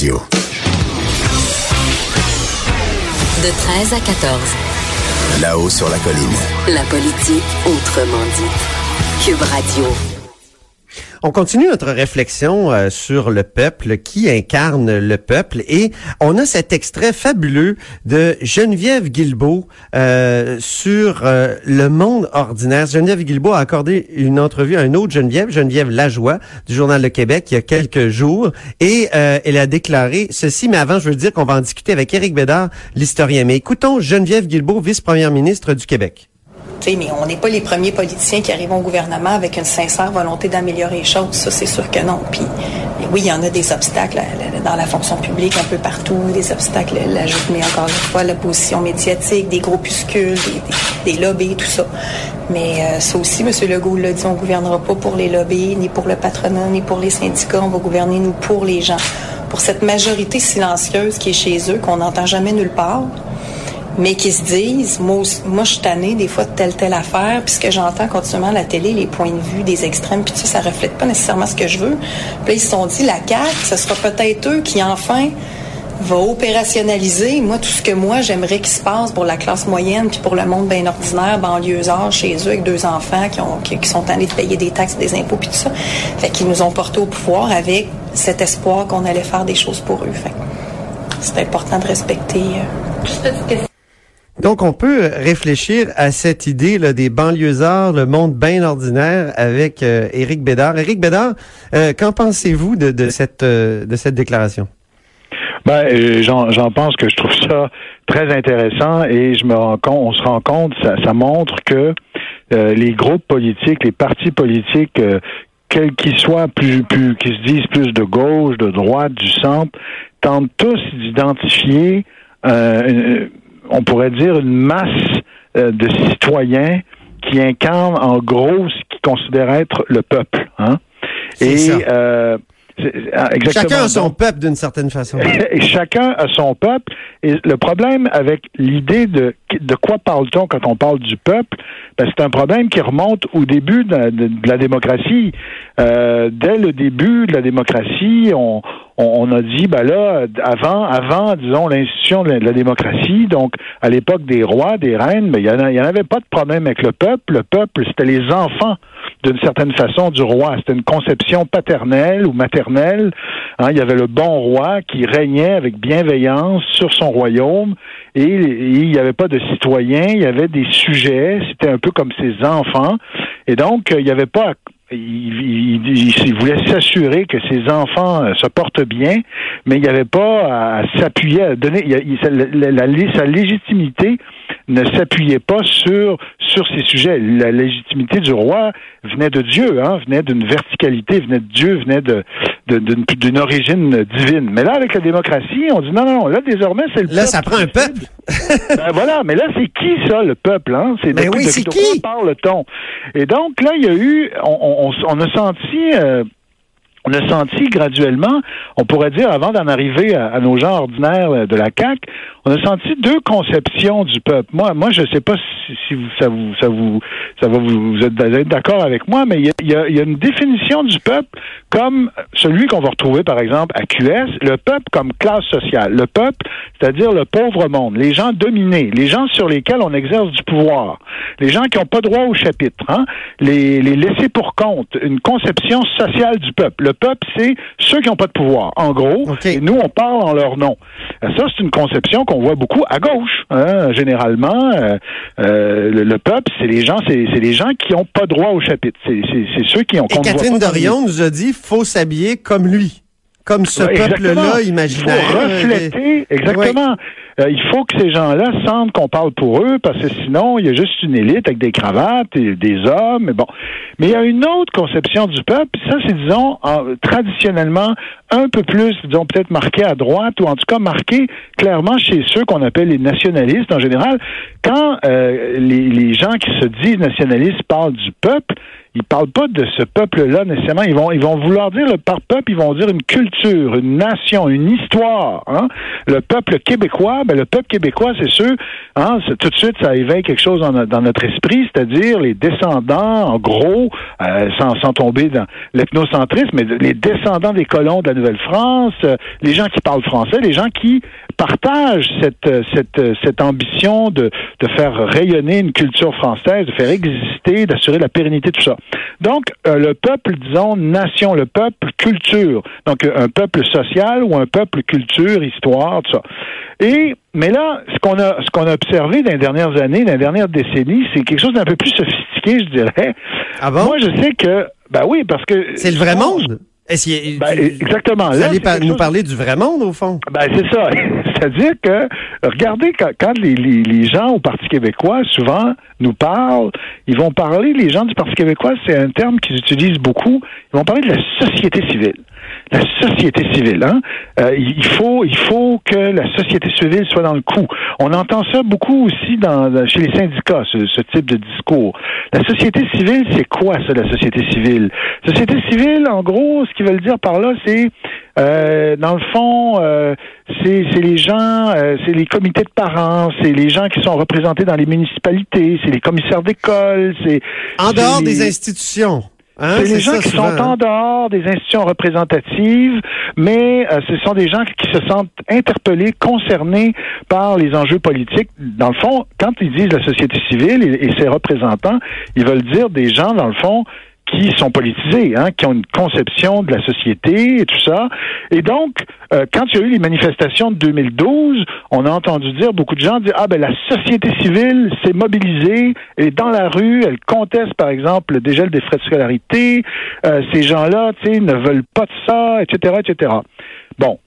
Radio. De 13 à 14. Là-haut sur la colline. La politique autrement dit. Cube Radio. On continue notre réflexion euh, sur le peuple, qui incarne le peuple, et on a cet extrait fabuleux de Geneviève Guilbeault euh, sur euh, le monde ordinaire. Geneviève Guilbeault a accordé une entrevue à une autre Geneviève, Geneviève Lajoie, du Journal Le Québec, il y a quelques jours, et elle a déclaré ceci, mais avant, je veux dire qu'on va en discuter avec Éric Bédard, l'historien. Mais écoutons Geneviève Guilbeault, vice-première ministre du Québec mais on n'est pas les premiers politiciens qui arrivent au gouvernement avec une sincère volonté d'améliorer les choses. Ça, c'est sûr que non. Puis, oui, il y en a des obstacles dans la fonction publique un peu partout, des obstacles, l'ajoute, mais encore une fois, l'opposition médiatique, des groupuscules, des, des, lobbies, tout ça. Mais euh, ça aussi, M. Legault l'a dit, on ne gouvernera pas pour les lobbies, ni pour le patronat, ni pour les syndicats. On va gouverner, nous, pour les gens. Pour cette majorité silencieuse qui est chez eux, qu'on n'entend jamais nulle part mais qui se disent, moi, moi je suis tannée des fois de telle, telle affaire, puis ce que j'entends continuellement à la télé, les points de vue des extrêmes, puis ça, ça reflète pas nécessairement ce que je veux. Puis ils se sont dit, la CAQ, ce sera peut-être eux qui, enfin, va opérationnaliser, moi, tout ce que moi, j'aimerais qu'il se passe pour la classe moyenne, puis pour le monde bien ordinaire, banlieusard, chez eux, avec deux enfants qui, ont, qui, sont tannés de payer des taxes, des impôts, puis tout ça. Fait qu'ils nous ont porté au pouvoir avec cet espoir qu'on allait faire des choses pour eux. Fait c'est important de respecter. Euh, donc, on peut réfléchir à cette idée là, des banlieusards, le monde bien ordinaire avec euh, Éric Bédard. Éric Bédard, euh, qu'en pensez-vous de, de, cette, euh, de cette déclaration? Ben, euh, j'en pense que je trouve ça très intéressant et je me rends compte, on se rend compte, ça, ça montre que les groupes politiques, les partis politiques, quels qu'ils soient, plus, plus, qui se disent plus de gauche, de droite, du centre, tentent tous d'identifier euh, on pourrait dire, une masse euh, de citoyens qui incarnent en gros ce qu'ils considèrent être le peuple. Hein? Et euh, ah, chacun a son peuple d'une certaine façon. et chacun a son peuple. Et le problème avec l'idée de de quoi parle-t-on quand on parle du peuple? Ben, c'est un problème qui remonte au début de, la démocratie. Euh, dès le début de la démocratie, on, on, a dit, ben là, avant, avant, disons, l'institution de la, démocratie, donc à l'époque des rois, des reines, mais ben, il n'y en, avait pas de problème avec le peuple. Le peuple, c'était les enfants, d'une certaine façon, du roi. C'était une conception paternelle ou maternelle. Hein, il y avait le bon roi qui régnait avec bienveillance sur son royaume et, il n'y avait pas de citoyens, il y avait des sujets, c'était un peu comme ses enfants. Et donc, il n'y avait pas il, voulait s'assurer que ses enfants euh, se portent bien, mais il n'y avait pas à s'appuyer, à donner, sa légitimité ne s'appuyait pas sur sur ces sujets. La légitimité du roi venait de Dieu, hein, venait d'une verticalité, venait de Dieu, venait de d'une origine divine. Mais là, avec la démocratie, on dit non, non, là, désormais, c'est le peuple. Là, ça prend un peuple. ben voilà, mais là, c'est qui ça, le peuple? Hein? C'est ben oui, c'est qui? parle-t-on? Et donc, là, il y a eu, on, on, a senti... Euh, on a senti graduellement, on pourrait dire avant d'en arriver à, nos gens ordinaires de la CAC, on a senti deux conceptions du peuple. Moi, moi, je sais pas si, vous, ça vous, ça vous, ça va vous, vous êtes, d'accord avec moi, mais il y a, y a, une définition du peuple comme celui qu'on va retrouver par exemple à QS, le peuple comme classe sociale, le peuple, c'est-à-dire le pauvre monde, les gens dominés, les gens sur lesquels on exerce du pouvoir, les gens qui n'ont pas droit au chapitre, hein, les, les laissés pour compte, une conception sociale du peuple. Le peuple, c'est ceux qui n'ont pas de pouvoir, en gros. Et nous, on parle en leur nom. Ça, c'est une conception qu'on voit beaucoup à gauche, hein, généralement. Euh, euh, le, peuple, c'est les gens, c'est les gens qui n'ont pas droit au chapitre. C'est ceux qui ont. Et Catherine Dorion nous a dit, faut s'habiller comme lui comme ce peuple-là imaginaire. Il faut refléter, exactement. Euh, il faut que ces gens-là sentent qu'on parle pour eux, parce que sinon, il y a juste une élite avec des cravates et des hommes. Mais bon. Mais il y a une autre conception du peuple, ça, c'est, disons, traditionnellement un peu plus, disons, peut-être marqué à droite, ou en tout cas marqué clairement chez ceux qu'on appelle les nationalistes en général. Quand euh, les, les gens qui se disent nationalistes parlent du peuple, ils parlent pas de ce peuple-là nécessairement. Ils vont, ils vont vouloir dire par peuple, ils vont dire une culture, une nation, une histoire. Hein? Le peuple québécois, ben le peuple québécois, c'est sûr, hein, tout de suite, ça éveille quelque chose dans, dans notre esprit, c'est-à-dire les descendants, en gros, euh, sans, sans tomber dans l'ethnocentrisme, mais les descendants des colons de la Nouvelle-France, euh, les gens qui parlent français, les gens qui partagent cette, cette, cette ambition de, de faire rayonner une culture française, de faire exister, d'assurer la pérennité, tout ça. Donc, euh, le peuple, disons, nation, le peuple, culture. Donc, un peuple social ou un peuple, culture, histoire, tout ça. Et, mais là, ce qu'on a, ce qu'on a observé dans les dernières années, dans les dernières décennies, c'est quelque chose d'un peu plus sophistiqué, je dirais. Ah bon? Moi, je sais que, ben oui, parce que. C'est le vrai monde? Est-ce ben, exactement. Vous allez nous parler du vrai monde, au fond? Ben, c'est ça. C'est-à-dire que, regardez, quand, les, gens au Parti québécois, souvent, nous parlent, ils vont parler, les gens du Parti québécois, c'est un terme qu'ils utilisent beaucoup, ils vont parler de la société civile la société civile. Hein? Euh, il faut, il faut que la société civile soit dans le coup. On entend ça beaucoup aussi dans, chez les syndicats, ce, ce type de discours. La société civile, c'est quoi ça, la société civile? Société civile, en gros, ce qu'ils veulent dire par là, c'est euh, dans le fond, euh, c'est les gens, euh, c'est les comités de parents, c'est les gens qui sont représentés dans les municipalités, c'est les commissaires d'école, c'est en dehors des institutions. Hein, c'est les gens qui sont en dehors des institutions représentatives, mais euh, ce sont des gens qui se sentent interpellés, concernés par les enjeux politiques. Dans le fond, quand ils disent la société civile et ses représentants, ils veulent dire des gens, dans le fond, qui sont politisés, hein, qui ont une conception de la société et tout ça. Et donc, euh, quand il y a eu les manifestations de 2012, on a entendu dire beaucoup de gens dire ah ben la société civile s'est mobilisée et dans la rue, elle conteste par exemple le dégel des frais de scolarité. Euh, ces gens-là, tu sais, ne veulent pas de ça, etc., etc. Bon,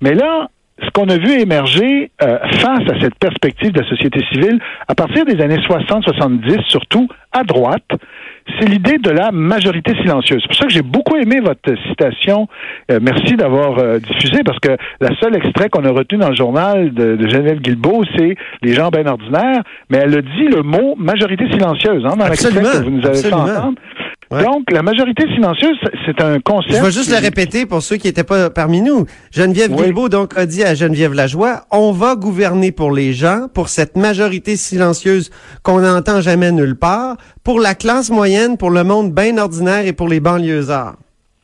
mais là, ce qu'on a vu émerger euh, face à cette perspective de la société civile, à partir des années 60-70, surtout à droite, c'est l'idée de la majorité silencieuse. C'est pour ça que j'ai beaucoup aimé votre citation. Euh, merci d'avoir euh, diffusé, parce que la seule extrait qu'on a retenu dans le journal de, de Geneviève Guilbeault, c'est les gens bien ordinaires, mais elle a dit le mot majorité silencieuse hein, dans l'extrait que vous nous avez fait entendre. Donc, la majorité silencieuse, c'est un concept. Je vais juste le répéter pour ceux qui n'étaient pas parmi nous. Geneviève Guilbeault donc a dit à Geneviève Lajoie, on va gouverner pour les gens, pour cette majorité silencieuse qu'on n'entend jamais nulle part, pour la classe moyenne, pour le monde bien ordinaire et pour les banlieusards.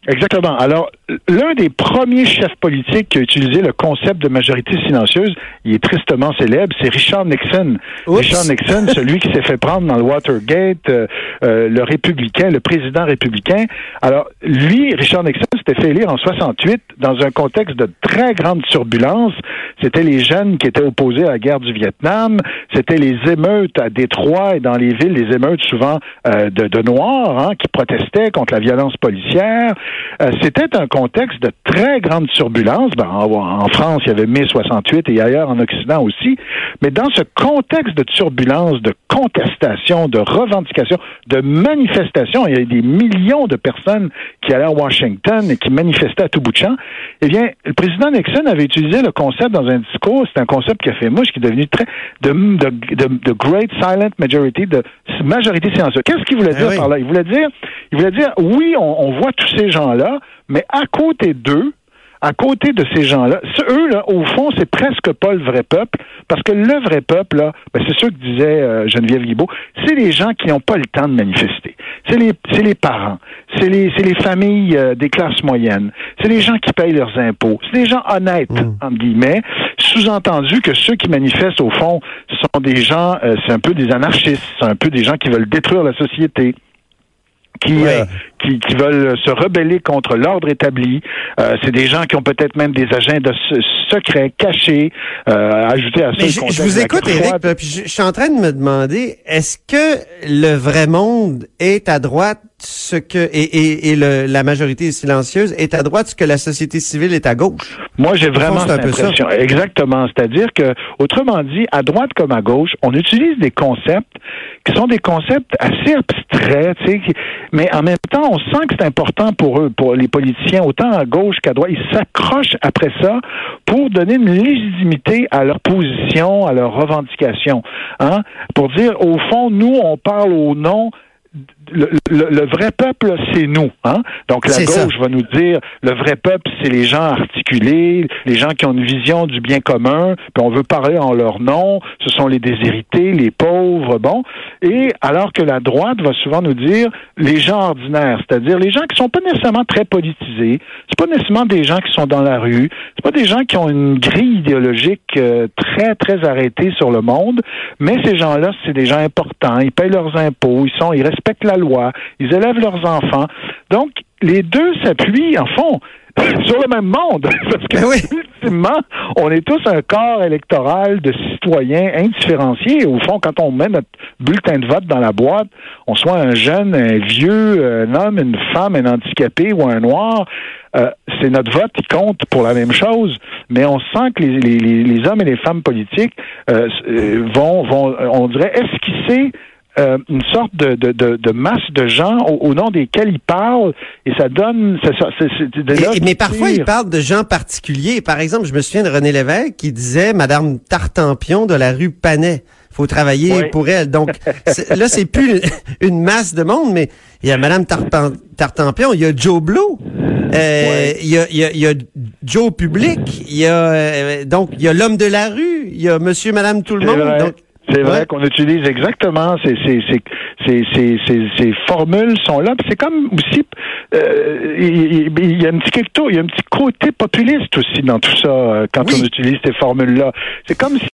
Exactement. Alors, l'un des premiers chefs politiques qui a utilisé le concept de majorité silencieuse, il est tristement célèbre, c'est Richard Nixon. Richard Nixon, celui qui s'est fait prendre dans le Watergate, euh, euh, le républicain, le président républicain. Alors, lui, Richard Nixon, s'était fait élire en 68 dans un contexte de très grande turbulence. C'était les jeunes qui étaient opposés à la guerre du Vietnam. C'était les émeutes à Détroit et dans les villes, les émeutes souvent euh, de, Noirs hein, qui protestaient contre la violence policière. Euh, c'était un contexte de très grande turbulence. Ben, en, France, il y avait mai 68 et ailleurs en Occident aussi. Mais dans ce contexte de turbulence, de contestation, de revendication, de manifestation, il y a des millions de personnes qui allaient à Washington et qui manifestaient à tout bout de champ. Eh bien, le président Nixon avait utilisé le concept dans un discours. C'est un concept qui a fait mouche, qui est devenu très de, de, de, great silent majority, de majorité silencieuse. Qu'est-ce qu'il voulait eh dire par là? Il voulait dire, il voulait dire, oui, on, on voit tous ces gens là mais à côté d'eux, à côté de ces gens-là, eux, là, au fond, c'est presque pas le vrai peuple, parce que le vrai peuple, là, ben, c'est ce que disait euh, Geneviève Guibault, c'est les gens qui n'ont pas le temps de manifester. C'est les, c'est les parents, c'est les, c'est les familles euh, des classes moyennes, c'est les gens qui payent leurs impôts, c'est des gens honnêtes, mmh. entre guillemets, sous-entendu que ceux qui manifestent, au fond, sont des gens, euh, c'est un peu des anarchistes, c'est un peu des gens qui veulent détruire la société qui, euh, qui, qui, veulent se rebeller contre l'ordre établi. Euh, c'est des gens qui ont peut-être même des agendas secrets, cachés, euh, ajoutés à ça. Je, je, vous écoute, Eric, puis je, je, suis en train de me demander, est-ce que le vrai monde est à droite ce que et, et, et le, la majorité silencieuse est à droite, ce que la société civile est à gauche? Moi, j'ai vraiment cette impression. Exactement. C'est-à-dire que, autrement dit, à droite comme à gauche, on utilise des concepts qui sont des concepts assez abstraits, mais en même temps, on sent que c'est important pour eux, pour les politiciens, autant à gauche qu'à droite. Ils s'accrochent après ça pour donner une légitimité à leur position, à leur revendication, hein, pour dire, au fond, nous, on parle au nom le, le, vrai peuple, c'est nous. Hein? Donc la gauche va nous dire le vrai peuple, c'est les gens articulés, les gens qui ont une vision du bien commun, puis on veut parler en leur nom. Ce sont les déshérités, les pauvres, bon. Et alors que la droite va souvent nous dire les gens ordinaires, c'est-à-dire les gens qui sont pas nécessairement très politisés, c'est pas nécessairement des gens qui sont dans la rue, c'est pas des gens qui ont une grille idéologique euh, très très arrêtée sur le monde, mais ces gens-là, c'est des gens importants. Ils payent leurs impôts, ils sont, ils respectent la loi, ils élèvent leurs enfants. Donc, les deux s'appuient, en fond, sur le même monde. Parce que, ben ultimement, on est tous un corps électoral de citoyens indifférenciés. Au fond, quand on met notre bulletin de vote dans la boîte, on soit un jeune, un vieux, un homme, une femme, un handicapé ou un noir, euh, c'est notre vote qui compte pour la même chose, mais on sent que les, les, les hommes et les femmes politiques euh, euh vont, vont, on dirait, esquisser euh, une sorte de, de, de, masse de gens au, nom desquels ils parlent et ça donne. mais parfois, ils parlent de gens particuliers. Par exemple, je me souviens de René Lévesque qui disait Madame Tartampion de la rue Panet. faut travailler pour elle. Donc là, c'est plus une masse de monde, mais il y a Madame Tartampion, il y a Joe Blow. Euh, il, y a, il, y a, Joe Public, il y a euh, donc il y a l'homme de la rue, il y a Monsieur, Madame, tout le monde. Donc, c'est vrai qu'on utilise exactement ces, ces, ces, ces, ces formules sont là. C'est comme aussi euh, il, y a un petit il y a un petit côté populiste aussi dans tout ça euh, quand on utilise ces formules là. C'est comme si